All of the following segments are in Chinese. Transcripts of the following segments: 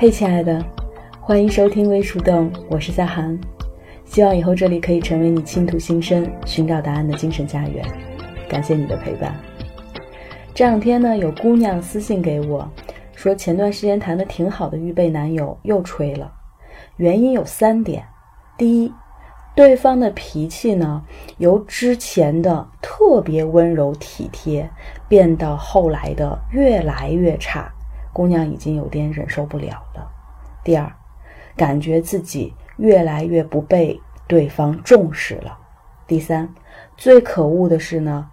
嘿，亲爱的，欢迎收听微树洞，我是夏涵。希望以后这里可以成为你倾吐心声、寻找答案的精神家园。感谢你的陪伴。这两天呢，有姑娘私信给我，说前段时间谈的挺好的预备男友又吹了，原因有三点。第一，对方的脾气呢，由之前的特别温柔体贴，变到后来的越来越差，姑娘已经有点忍受不了了。第二，感觉自己越来越不被对方重视了。第三，最可恶的是呢，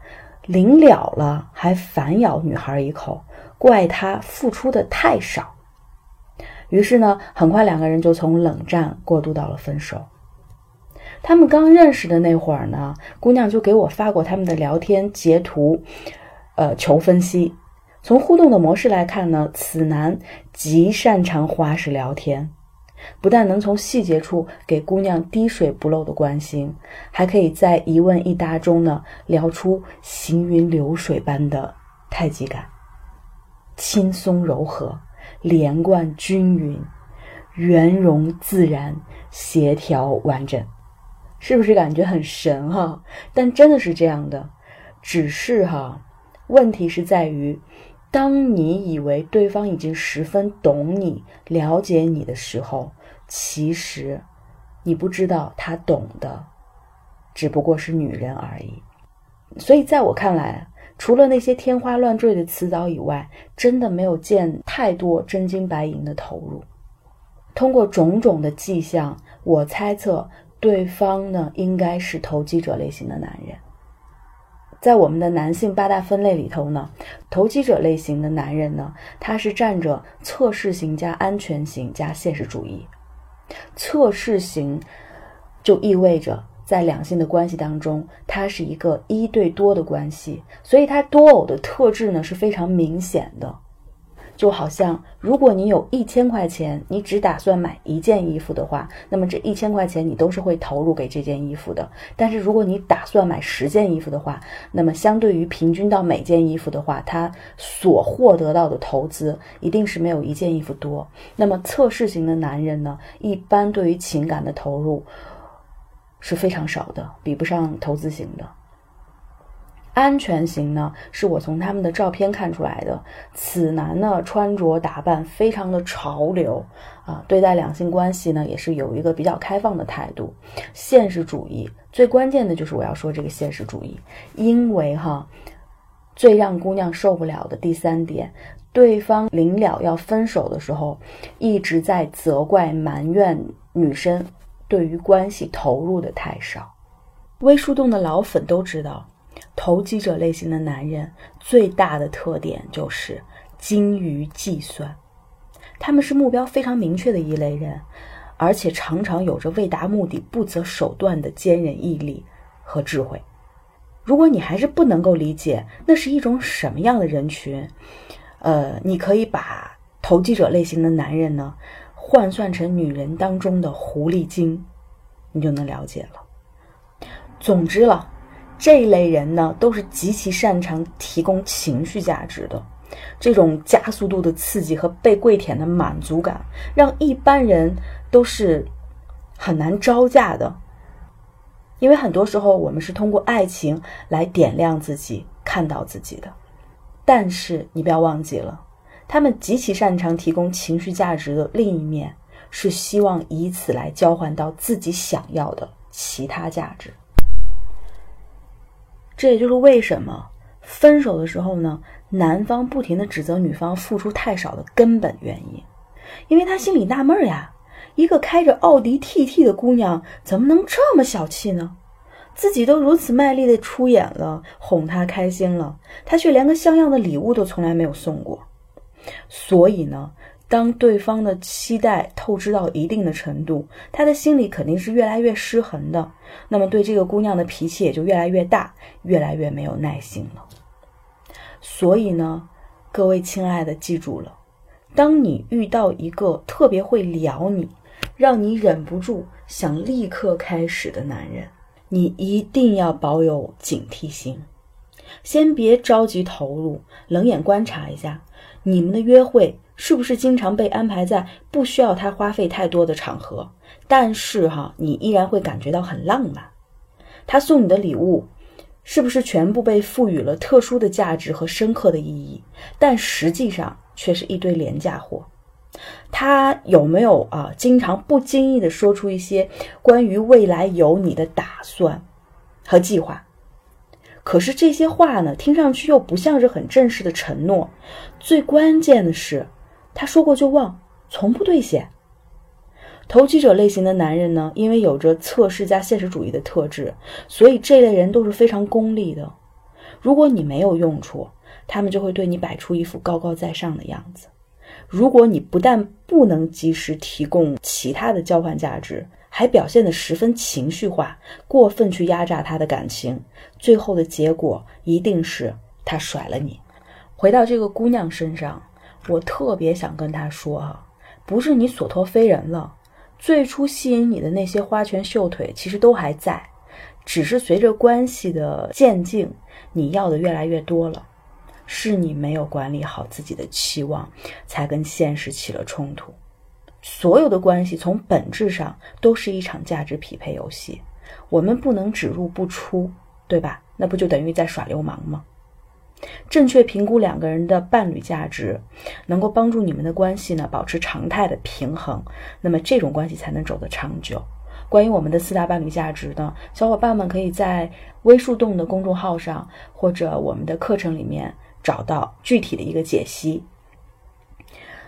临了了还反咬女孩一口，怪她付出的太少。于是呢，很快两个人就从冷战过渡到了分手。他们刚认识的那会儿呢，姑娘就给我发过他们的聊天截图，呃，求分析。从互动的模式来看呢，此男极擅长花式聊天，不但能从细节处给姑娘滴水不漏的关心，还可以在一问一答中呢聊出行云流水般的太极感，轻松柔和，连贯均匀，圆融自然，协调完整。是不是感觉很神哈？但真的是这样的，只是哈，问题是在于，当你以为对方已经十分懂你、了解你的时候，其实你不知道他懂的只不过是女人而已。所以在我看来，除了那些天花乱坠的辞藻以外，真的没有见太多真金白银的投入。通过种种的迹象，我猜测。对方呢，应该是投机者类型的男人。在我们的男性八大分类里头呢，投机者类型的男人呢，他是占着测试型加安全型加现实主义。测试型就意味着在两性的关系当中，他是一个一对多的关系，所以他多偶的特质呢是非常明显的。就好像，如果你有一千块钱，你只打算买一件衣服的话，那么这一千块钱你都是会投入给这件衣服的。但是如果你打算买十件衣服的话，那么相对于平均到每件衣服的话，它所获得到的投资一定是没有一件衣服多。那么测试型的男人呢，一般对于情感的投入是非常少的，比不上投资型的。安全型呢，是我从他们的照片看出来的。此男呢，穿着打扮非常的潮流啊，对待两性关系呢，也是有一个比较开放的态度。现实主义最关键的就是我要说这个现实主义，因为哈，最让姑娘受不了的第三点，对方临了要分手的时候，一直在责怪埋怨女生对于关系投入的太少。微树洞的老粉都知道。投机者类型的男人最大的特点就是精于计算，他们是目标非常明确的一类人，而且常常有着为达目的不择手段的坚韧毅力和智慧。如果你还是不能够理解那是一种什么样的人群，呃，你可以把投机者类型的男人呢换算成女人当中的狐狸精，你就能了解了。总之了。这一类人呢，都是极其擅长提供情绪价值的，这种加速度的刺激和被跪舔的满足感，让一般人都是很难招架的。因为很多时候，我们是通过爱情来点亮自己、看到自己的。但是你不要忘记了，他们极其擅长提供情绪价值的另一面，是希望以此来交换到自己想要的其他价值。这也就是为什么分手的时候呢，男方不停的指责女方付出太少的根本原因，因为他心里纳闷呀，一个开着奥迪 TT 的姑娘怎么能这么小气呢？自己都如此卖力的出演了，哄她开心了，她却连个像样的礼物都从来没有送过，所以呢。当对方的期待透支到一定的程度，他的心里肯定是越来越失衡的。那么对这个姑娘的脾气也就越来越大，越来越没有耐心了。所以呢，各位亲爱的，记住了，当你遇到一个特别会撩你，让你忍不住想立刻开始的男人，你一定要保有警惕心。先别着急投入，冷眼观察一下你们的约会是不是经常被安排在不需要他花费太多的场合，但是哈，你依然会感觉到很浪漫。他送你的礼物是不是全部被赋予了特殊的价值和深刻的意义，但实际上却是一堆廉价货？他有没有啊，经常不经意的说出一些关于未来有你的打算和计划？可是这些话呢，听上去又不像是很正式的承诺。最关键的是，他说过就忘，从不兑现。投机者类型的男人呢，因为有着测试加现实主义的特质，所以这类人都是非常功利的。如果你没有用处，他们就会对你摆出一副高高在上的样子。如果你不但不能及时提供其他的交换价值，还表现得十分情绪化，过分去压榨他的感情，最后的结果一定是他甩了你。回到这个姑娘身上，我特别想跟她说啊，不是你所托非人了，最初吸引你的那些花拳绣腿其实都还在，只是随着关系的渐进，你要的越来越多了，是你没有管理好自己的期望，才跟现实起了冲突。所有的关系从本质上都是一场价值匹配游戏，我们不能只入不出，对吧？那不就等于在耍流氓吗？正确评估两个人的伴侣价值，能够帮助你们的关系呢保持常态的平衡，那么这种关系才能走得长久。关于我们的四大伴侣价值呢，小伙伴们可以在微树洞的公众号上或者我们的课程里面找到具体的一个解析。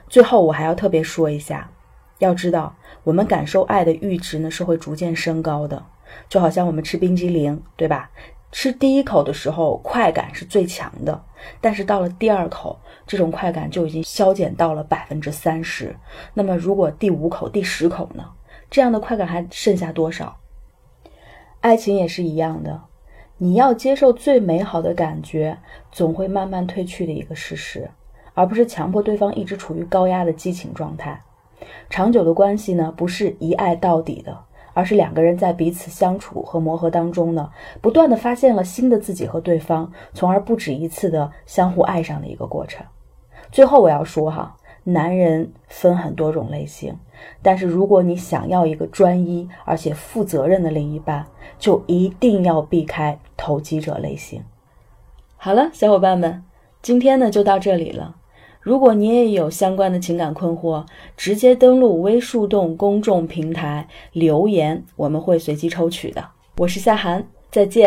最后，我还要特别说一下。要知道，我们感受爱的阈值呢是会逐渐升高的，就好像我们吃冰激凌，对吧？吃第一口的时候快感是最强的，但是到了第二口，这种快感就已经消减到了百分之三十。那么，如果第五口、第十口呢？这样的快感还剩下多少？爱情也是一样的，你要接受最美好的感觉总会慢慢褪去的一个事实，而不是强迫对方一直处于高压的激情状态。长久的关系呢，不是一爱到底的，而是两个人在彼此相处和磨合当中呢，不断的发现了新的自己和对方，从而不止一次的相互爱上的一个过程。最后我要说哈，男人分很多种类型，但是如果你想要一个专一而且负责任的另一半，就一定要避开投机者类型。好了，小伙伴们，今天呢就到这里了。如果你也有相关的情感困惑，直接登录微树洞公众平台留言，我们会随机抽取的。我是夏涵，再见。